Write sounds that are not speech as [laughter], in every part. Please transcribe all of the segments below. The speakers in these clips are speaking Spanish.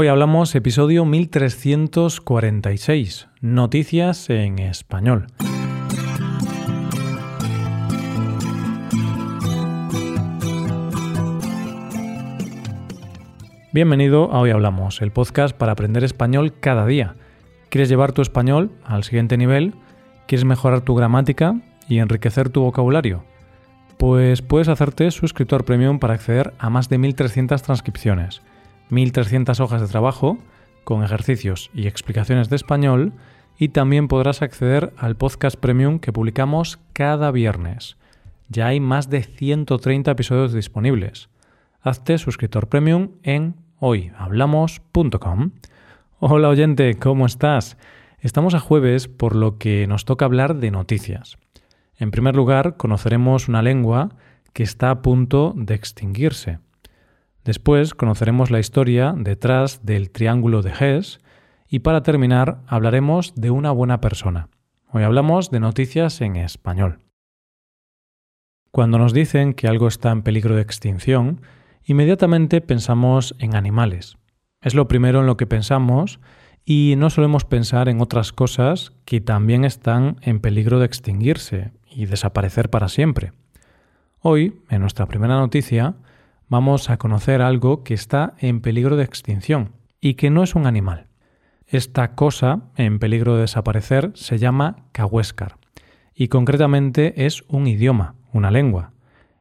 Hoy hablamos episodio 1346, Noticias en Español. Bienvenido a Hoy Hablamos, el podcast para aprender español cada día. ¿Quieres llevar tu español al siguiente nivel? ¿Quieres mejorar tu gramática y enriquecer tu vocabulario? Pues puedes hacerte suscriptor premium para acceder a más de 1300 transcripciones 1.300 hojas de trabajo con ejercicios y explicaciones de español y también podrás acceder al podcast premium que publicamos cada viernes. Ya hay más de 130 episodios disponibles. Hazte suscriptor premium en hoyhablamos.com. Hola oyente, ¿cómo estás? Estamos a jueves por lo que nos toca hablar de noticias. En primer lugar, conoceremos una lengua que está a punto de extinguirse. Después conoceremos la historia detrás del Triángulo de Hess y para terminar hablaremos de una buena persona. Hoy hablamos de noticias en español. Cuando nos dicen que algo está en peligro de extinción, inmediatamente pensamos en animales. Es lo primero en lo que pensamos y no solemos pensar en otras cosas que también están en peligro de extinguirse y desaparecer para siempre. Hoy, en nuestra primera noticia, vamos a conocer algo que está en peligro de extinción y que no es un animal. Esta cosa en peligro de desaparecer se llama cahuéscar y concretamente es un idioma, una lengua.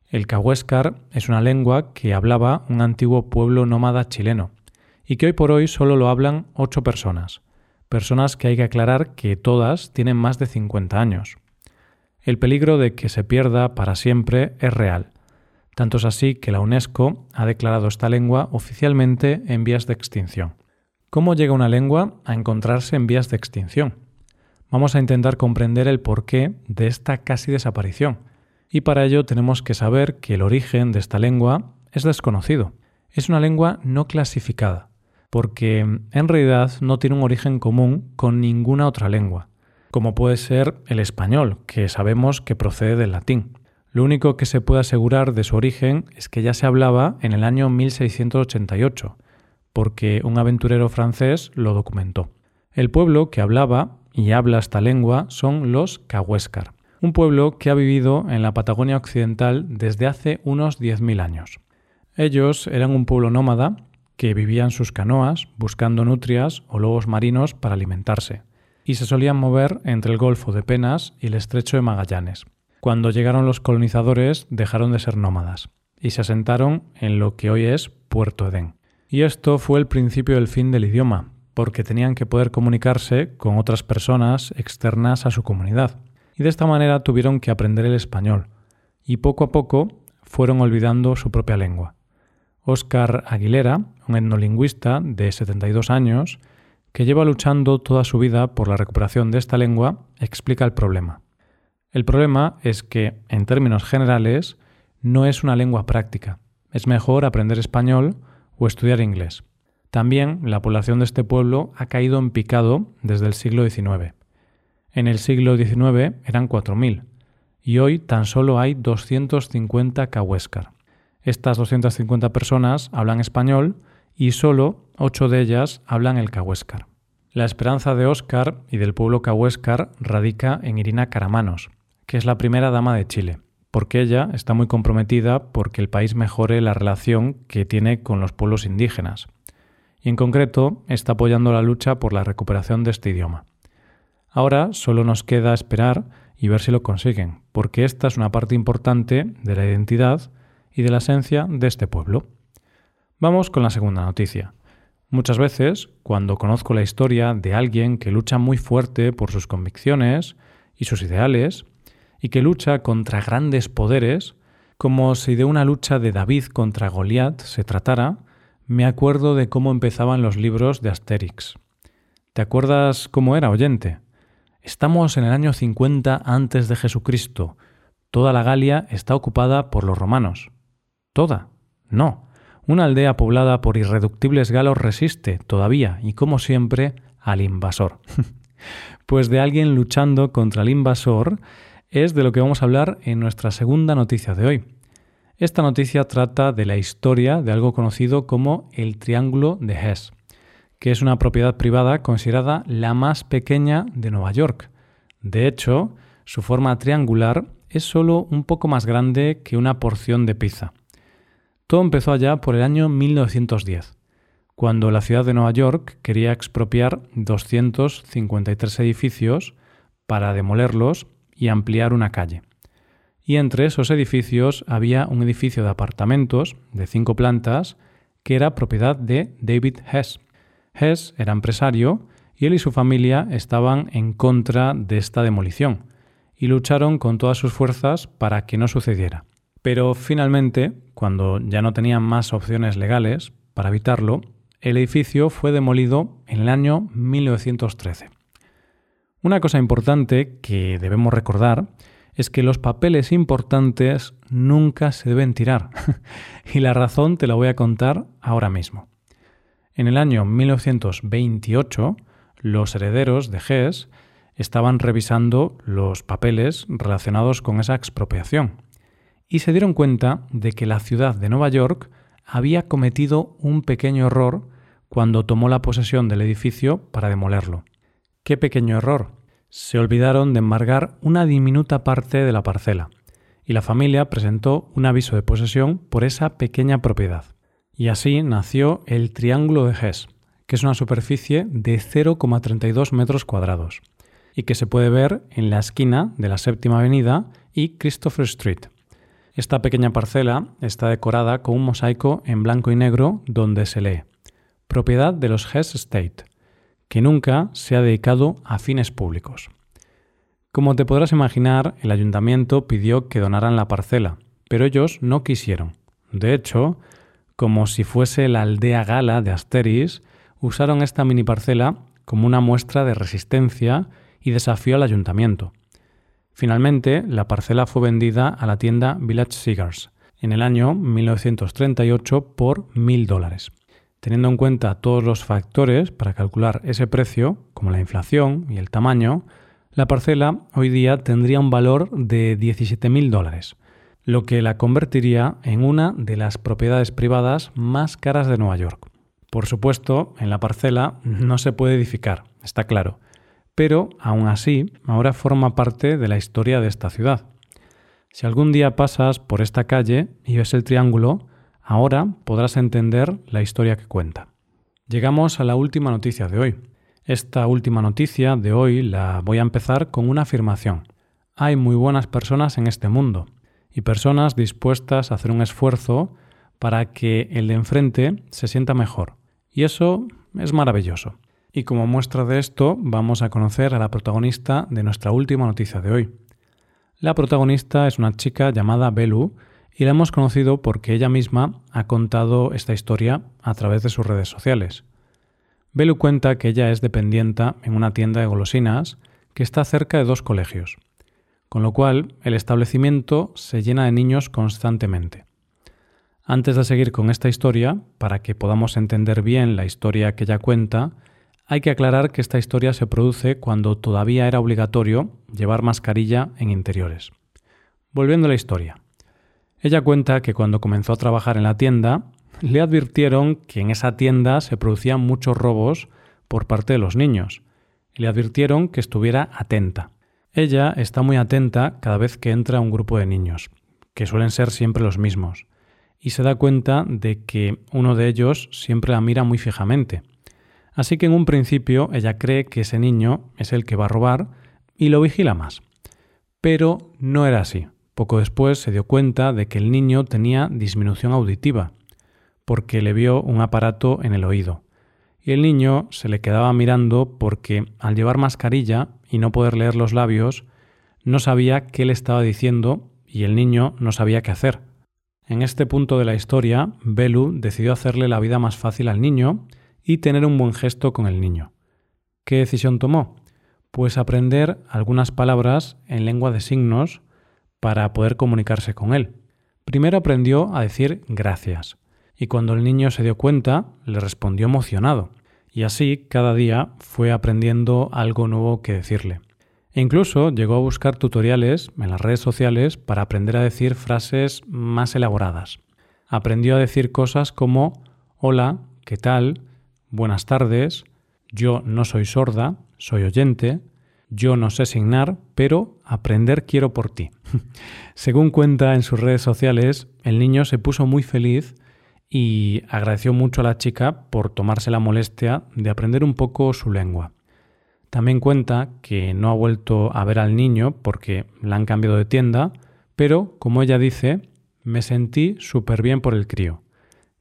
El cahuéscar es una lengua que hablaba un antiguo pueblo nómada chileno y que hoy por hoy solo lo hablan ocho personas, personas que hay que aclarar que todas tienen más de 50 años. El peligro de que se pierda para siempre es real tanto es así que la UNESCO ha declarado esta lengua oficialmente en vías de extinción. ¿Cómo llega una lengua a encontrarse en vías de extinción? Vamos a intentar comprender el porqué de esta casi desaparición. Y para ello tenemos que saber que el origen de esta lengua es desconocido. Es una lengua no clasificada, porque en realidad no tiene un origen común con ninguna otra lengua, como puede ser el español, que sabemos que procede del latín. Lo único que se puede asegurar de su origen es que ya se hablaba en el año 1688, porque un aventurero francés lo documentó. El pueblo que hablaba y habla esta lengua son los Cahuéscar, un pueblo que ha vivido en la Patagonia Occidental desde hace unos 10.000 años. Ellos eran un pueblo nómada que vivía en sus canoas buscando nutrias o lobos marinos para alimentarse, y se solían mover entre el Golfo de Penas y el Estrecho de Magallanes. Cuando llegaron los colonizadores dejaron de ser nómadas y se asentaron en lo que hoy es Puerto Edén. Y esto fue el principio del fin del idioma, porque tenían que poder comunicarse con otras personas externas a su comunidad. Y de esta manera tuvieron que aprender el español, y poco a poco fueron olvidando su propia lengua. Óscar Aguilera, un etnolingüista de 72 años, que lleva luchando toda su vida por la recuperación de esta lengua, explica el problema. El problema es que, en términos generales, no es una lengua práctica. Es mejor aprender español o estudiar inglés. También la población de este pueblo ha caído en picado desde el siglo XIX. En el siglo XIX eran 4.000 y hoy tan solo hay 250 cahuéscar. Estas 250 personas hablan español y solo 8 de ellas hablan el cahuéscar. La esperanza de Óscar y del pueblo cahuéscar radica en Irina Caramanos, que es la primera dama de Chile, porque ella está muy comprometida porque el país mejore la relación que tiene con los pueblos indígenas, y en concreto está apoyando la lucha por la recuperación de este idioma. Ahora solo nos queda esperar y ver si lo consiguen, porque esta es una parte importante de la identidad y de la esencia de este pueblo. Vamos con la segunda noticia. Muchas veces, cuando conozco la historia de alguien que lucha muy fuerte por sus convicciones y sus ideales, y que lucha contra grandes poderes, como si de una lucha de David contra Goliat se tratara, me acuerdo de cómo empezaban los libros de Asterix. ¿Te acuerdas cómo era, oyente? Estamos en el año 50 antes de Jesucristo. Toda la Galia está ocupada por los romanos. ¿Toda? No. Una aldea poblada por irreductibles galos resiste todavía y como siempre al invasor. [laughs] pues de alguien luchando contra el invasor es de lo que vamos a hablar en nuestra segunda noticia de hoy. Esta noticia trata de la historia de algo conocido como el Triángulo de Hess. que es una propiedad privada considerada la más pequeña de Nueva York. De hecho, su forma triangular es solo un poco más grande que una porción de pizza. Todo empezó allá por el año 1910, cuando la ciudad de Nueva York quería expropiar 253 edificios para demolerlos y ampliar una calle. Y entre esos edificios había un edificio de apartamentos de cinco plantas que era propiedad de David Hess. Hess era empresario y él y su familia estaban en contra de esta demolición y lucharon con todas sus fuerzas para que no sucediera. Pero finalmente, cuando ya no tenían más opciones legales para evitarlo, el edificio fue demolido en el año 1913. Una cosa importante que debemos recordar es que los papeles importantes nunca se deben tirar. [laughs] y la razón te la voy a contar ahora mismo. En el año 1928, los herederos de Hess estaban revisando los papeles relacionados con esa expropiación y se dieron cuenta de que la ciudad de Nueva York había cometido un pequeño error cuando tomó la posesión del edificio para demolerlo. ¿Qué pequeño error? Se olvidaron de embargar una diminuta parte de la parcela, y la familia presentó un aviso de posesión por esa pequeña propiedad. Y así nació el Triángulo de Hess, que es una superficie de 0,32 metros cuadrados, y que se puede ver en la esquina de la Séptima Avenida y Christopher Street. Esta pequeña parcela está decorada con un mosaico en blanco y negro donde se lee propiedad de los Hess State, que nunca se ha dedicado a fines públicos. Como te podrás imaginar, el ayuntamiento pidió que donaran la parcela, pero ellos no quisieron. De hecho, como si fuese la aldea gala de Asteris, usaron esta mini parcela como una muestra de resistencia y desafío al ayuntamiento. Finalmente, la parcela fue vendida a la tienda Village Cigars en el año 1938 por mil dólares. Teniendo en cuenta todos los factores para calcular ese precio, como la inflación y el tamaño, la parcela hoy día tendría un valor de 17.000 dólares, lo que la convertiría en una de las propiedades privadas más caras de Nueva York. Por supuesto, en la parcela no se puede edificar, está claro, pero aún así ahora forma parte de la historia de esta ciudad. Si algún día pasas por esta calle y ves el triángulo, Ahora podrás entender la historia que cuenta. Llegamos a la última noticia de hoy. Esta última noticia de hoy la voy a empezar con una afirmación. Hay muy buenas personas en este mundo y personas dispuestas a hacer un esfuerzo para que el de enfrente se sienta mejor. Y eso es maravilloso. Y como muestra de esto, vamos a conocer a la protagonista de nuestra última noticia de hoy. La protagonista es una chica llamada Belu y la hemos conocido porque ella misma ha contado esta historia a través de sus redes sociales. Belu cuenta que ella es dependienta en una tienda de golosinas que está cerca de dos colegios, con lo cual el establecimiento se llena de niños constantemente. Antes de seguir con esta historia, para que podamos entender bien la historia que ella cuenta, hay que aclarar que esta historia se produce cuando todavía era obligatorio llevar mascarilla en interiores. Volviendo a la historia. Ella cuenta que cuando comenzó a trabajar en la tienda, le advirtieron que en esa tienda se producían muchos robos por parte de los niños y le advirtieron que estuviera atenta. Ella está muy atenta cada vez que entra un grupo de niños, que suelen ser siempre los mismos, y se da cuenta de que uno de ellos siempre la mira muy fijamente. Así que en un principio ella cree que ese niño es el que va a robar y lo vigila más. Pero no era así. Poco después se dio cuenta de que el niño tenía disminución auditiva, porque le vio un aparato en el oído. Y el niño se le quedaba mirando porque al llevar mascarilla y no poder leer los labios, no sabía qué le estaba diciendo y el niño no sabía qué hacer. En este punto de la historia, Belu decidió hacerle la vida más fácil al niño y tener un buen gesto con el niño. ¿Qué decisión tomó? Pues aprender algunas palabras en lengua de signos para poder comunicarse con él. Primero aprendió a decir gracias, y cuando el niño se dio cuenta, le respondió emocionado, y así cada día fue aprendiendo algo nuevo que decirle. E incluso llegó a buscar tutoriales en las redes sociales para aprender a decir frases más elaboradas. Aprendió a decir cosas como hola, ¿qué tal? buenas tardes, yo no soy sorda, soy oyente, yo no sé signar, pero aprender quiero por ti. [laughs] Según cuenta en sus redes sociales, el niño se puso muy feliz y agradeció mucho a la chica por tomarse la molestia de aprender un poco su lengua. También cuenta que no ha vuelto a ver al niño porque la han cambiado de tienda, pero, como ella dice, me sentí súper bien por el crío.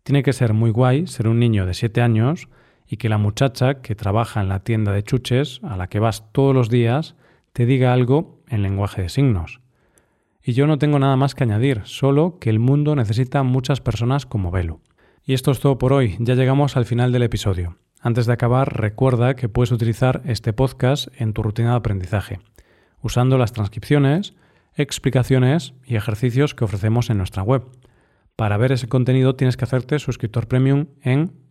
Tiene que ser muy guay ser un niño de 7 años y que la muchacha que trabaja en la tienda de chuches, a la que vas todos los días, te diga algo en lenguaje de signos. Y yo no tengo nada más que añadir, solo que el mundo necesita muchas personas como Velo. Y esto es todo por hoy, ya llegamos al final del episodio. Antes de acabar, recuerda que puedes utilizar este podcast en tu rutina de aprendizaje, usando las transcripciones, explicaciones y ejercicios que ofrecemos en nuestra web. Para ver ese contenido tienes que hacerte suscriptor premium en